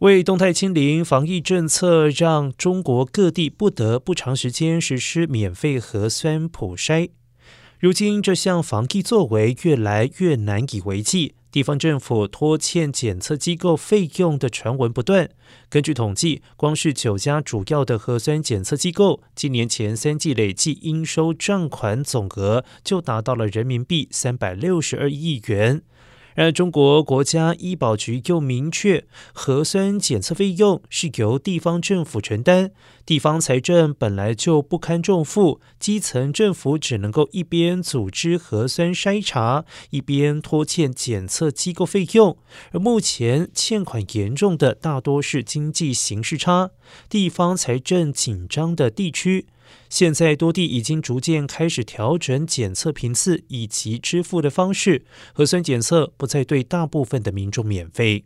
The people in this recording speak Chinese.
为动态清零防疫政策，让中国各地不得不长时间实施免费核酸普筛。如今这项防疫作为越来越难以为继，地方政府拖欠检测机构费用的传闻不断。根据统计，光是九家主要的核酸检测机构，今年前三季累计应收账款总额就达到了人民币三百六十二亿元。而中国国家医保局又明确，核酸检测费用是由地方政府承担，地方财政本来就不堪重负，基层政府只能够一边组织核酸筛查，一边拖欠检测机构费用。而目前欠款严重的大多是经济形势差、地方财政紧张的地区。现在多地已经逐渐开始调整检测频次以及支付的方式，核酸检测不再对大部分的民众免费。